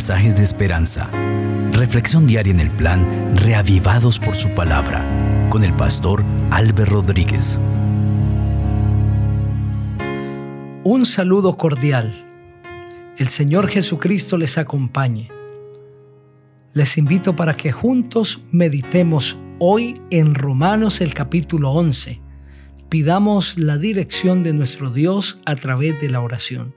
mensajes de esperanza. Reflexión diaria en el plan Reavivados por su palabra con el pastor Álvaro Rodríguez. Un saludo cordial. El Señor Jesucristo les acompañe. Les invito para que juntos meditemos hoy en Romanos el capítulo 11. Pidamos la dirección de nuestro Dios a través de la oración.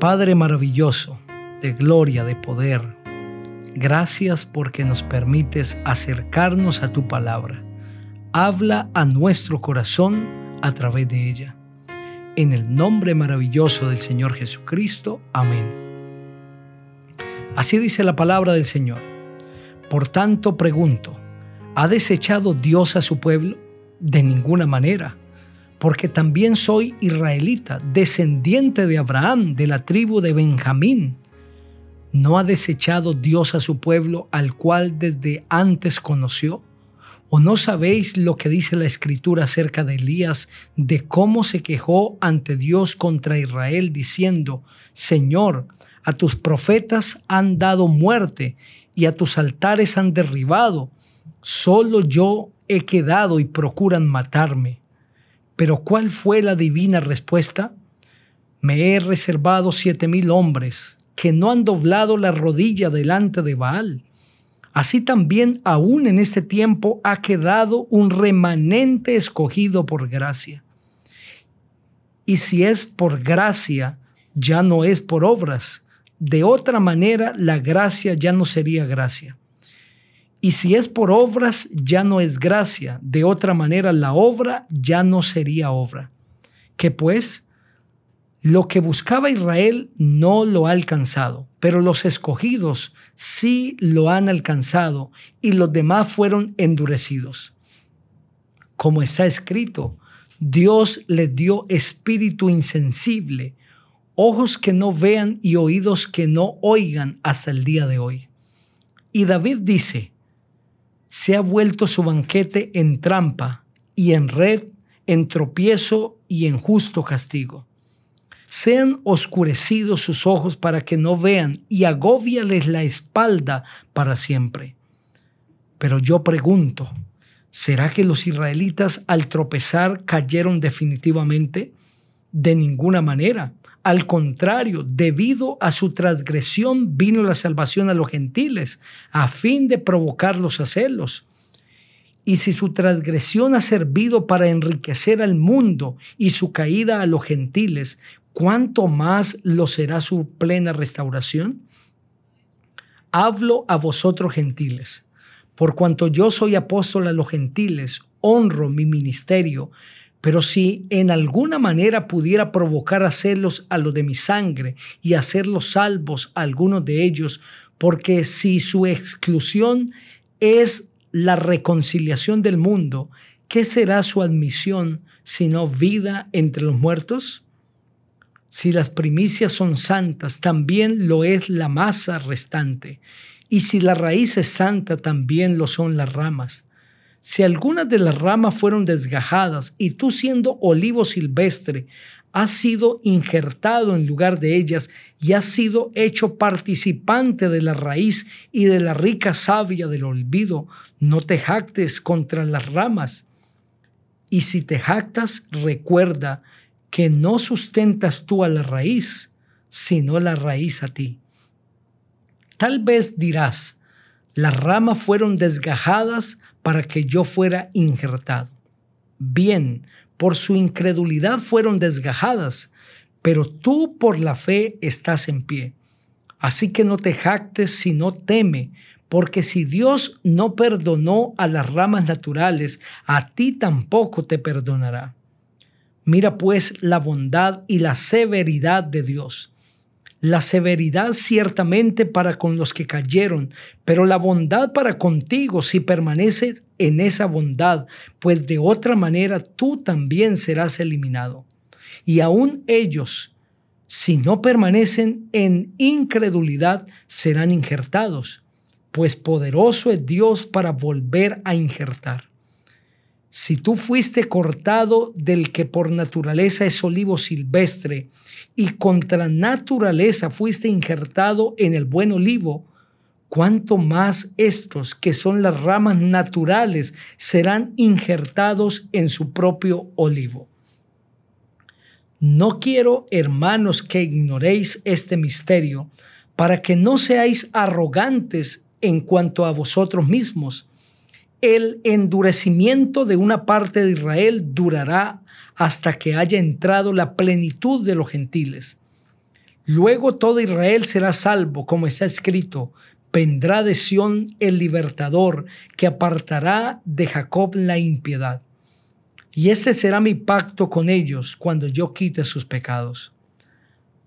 Padre maravilloso, de gloria, de poder, gracias porque nos permites acercarnos a tu palabra. Habla a nuestro corazón a través de ella. En el nombre maravilloso del Señor Jesucristo. Amén. Así dice la palabra del Señor. Por tanto pregunto, ¿ha desechado Dios a su pueblo? De ninguna manera porque también soy israelita, descendiente de Abraham, de la tribu de Benjamín. ¿No ha desechado Dios a su pueblo al cual desde antes conoció? ¿O no sabéis lo que dice la escritura acerca de Elías, de cómo se quejó ante Dios contra Israel, diciendo, Señor, a tus profetas han dado muerte y a tus altares han derribado, solo yo he quedado y procuran matarme. Pero ¿cuál fue la divina respuesta? Me he reservado siete mil hombres que no han doblado la rodilla delante de Baal. Así también aún en este tiempo ha quedado un remanente escogido por gracia. Y si es por gracia, ya no es por obras. De otra manera, la gracia ya no sería gracia. Y si es por obras, ya no es gracia. De otra manera, la obra ya no sería obra. Que pues, lo que buscaba Israel no lo ha alcanzado, pero los escogidos sí lo han alcanzado y los demás fueron endurecidos. Como está escrito, Dios les dio espíritu insensible, ojos que no vean y oídos que no oigan hasta el día de hoy. Y David dice, se ha vuelto su banquete en trampa y en red, en tropiezo y en justo castigo. Sean oscurecidos sus ojos para que no vean y agóviales la espalda para siempre. Pero yo pregunto, ¿será que los israelitas al tropezar cayeron definitivamente? De ninguna manera. Al contrario, debido a su transgresión vino la salvación a los gentiles, a fin de provocarlos a celos. Y si su transgresión ha servido para enriquecer al mundo y su caída a los gentiles, ¿cuánto más lo será su plena restauración? Hablo a vosotros gentiles, por cuanto yo soy apóstol a los gentiles, honro mi ministerio, pero si en alguna manera pudiera provocar a celos a los de mi sangre y hacerlos salvos a algunos de ellos, porque si su exclusión es la reconciliación del mundo, ¿qué será su admisión sino vida entre los muertos? Si las primicias son santas, también lo es la masa restante. Y si la raíz es santa, también lo son las ramas. Si algunas de las ramas fueron desgajadas y tú siendo olivo silvestre has sido injertado en lugar de ellas y has sido hecho participante de la raíz y de la rica savia del olvido, no te jactes contra las ramas. Y si te jactas, recuerda que no sustentas tú a la raíz, sino la raíz a ti. Tal vez dirás, las ramas fueron desgajadas para que yo fuera injertado. Bien, por su incredulidad fueron desgajadas, pero tú por la fe estás en pie. Así que no te jactes sino teme, porque si Dios no perdonó a las ramas naturales, a ti tampoco te perdonará. Mira pues la bondad y la severidad de Dios la severidad ciertamente para con los que cayeron, pero la bondad para contigo si permaneces en esa bondad, pues de otra manera tú también serás eliminado. Y aún ellos, si no permanecen en incredulidad, serán injertados, pues poderoso es Dios para volver a injertar. Si tú fuiste cortado del que por naturaleza es olivo silvestre y contra naturaleza fuiste injertado en el buen olivo, cuánto más estos que son las ramas naturales serán injertados en su propio olivo. No quiero, hermanos, que ignoréis este misterio, para que no seáis arrogantes en cuanto a vosotros mismos. El endurecimiento de una parte de Israel durará hasta que haya entrado la plenitud de los gentiles. Luego todo Israel será salvo, como está escrito, vendrá de Sión el libertador que apartará de Jacob la impiedad. Y ese será mi pacto con ellos cuando yo quite sus pecados.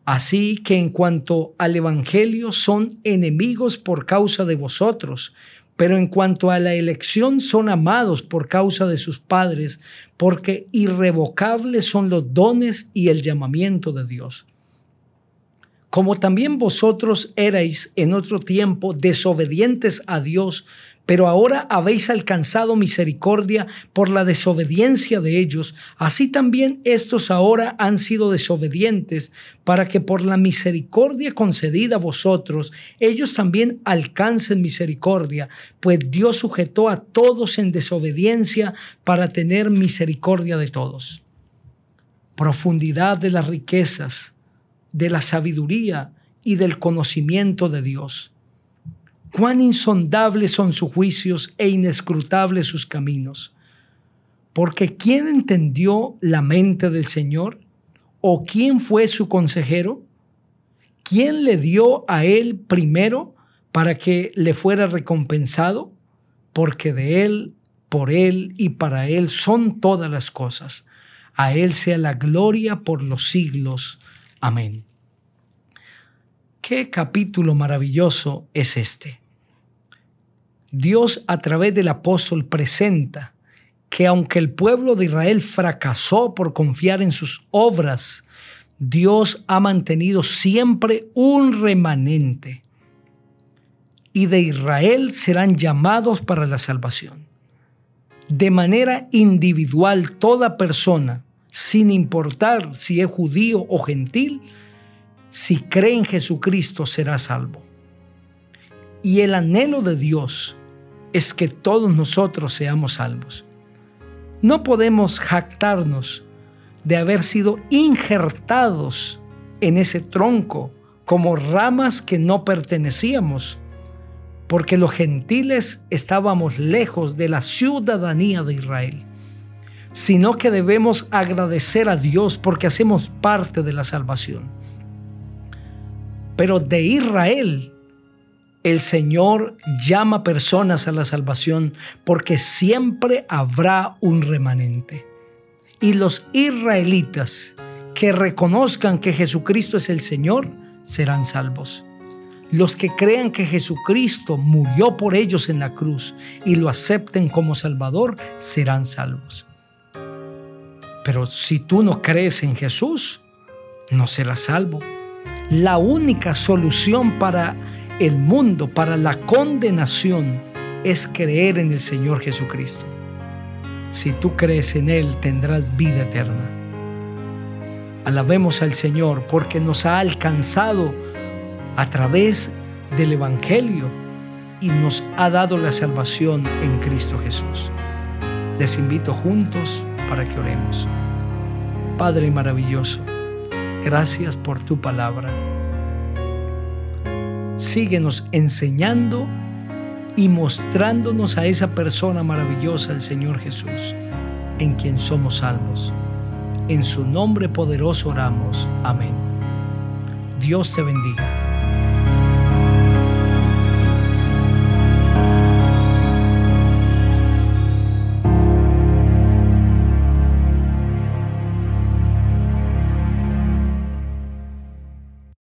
Así que en cuanto al Evangelio son enemigos por causa de vosotros, pero en cuanto a la elección son amados por causa de sus padres, porque irrevocables son los dones y el llamamiento de Dios. Como también vosotros erais en otro tiempo desobedientes a Dios, pero ahora habéis alcanzado misericordia por la desobediencia de ellos, así también estos ahora han sido desobedientes, para que por la misericordia concedida a vosotros, ellos también alcancen misericordia, pues Dios sujetó a todos en desobediencia para tener misericordia de todos. Profundidad de las riquezas de la sabiduría y del conocimiento de Dios. Cuán insondables son sus juicios e inescrutables sus caminos. Porque ¿quién entendió la mente del Señor? ¿O quién fue su consejero? ¿Quién le dio a él primero para que le fuera recompensado? Porque de él, por él y para él son todas las cosas. A él sea la gloria por los siglos. Amén. Qué capítulo maravilloso es este. Dios a través del apóstol presenta que aunque el pueblo de Israel fracasó por confiar en sus obras, Dios ha mantenido siempre un remanente. Y de Israel serán llamados para la salvación. De manera individual, toda persona sin importar si es judío o gentil, si cree en Jesucristo será salvo. Y el anhelo de Dios es que todos nosotros seamos salvos. No podemos jactarnos de haber sido injertados en ese tronco como ramas que no pertenecíamos, porque los gentiles estábamos lejos de la ciudadanía de Israel sino que debemos agradecer a Dios porque hacemos parte de la salvación. Pero de Israel, el Señor llama personas a la salvación porque siempre habrá un remanente. Y los israelitas que reconozcan que Jesucristo es el Señor serán salvos. Los que crean que Jesucristo murió por ellos en la cruz y lo acepten como Salvador serán salvos. Pero si tú no crees en Jesús, no serás salvo. La única solución para el mundo, para la condenación, es creer en el Señor Jesucristo. Si tú crees en Él, tendrás vida eterna. Alabemos al Señor porque nos ha alcanzado a través del Evangelio y nos ha dado la salvación en Cristo Jesús. Les invito juntos para que oremos. Padre maravilloso, gracias por tu palabra. Síguenos enseñando y mostrándonos a esa persona maravillosa, el Señor Jesús, en quien somos salvos. En su nombre poderoso oramos. Amén. Dios te bendiga.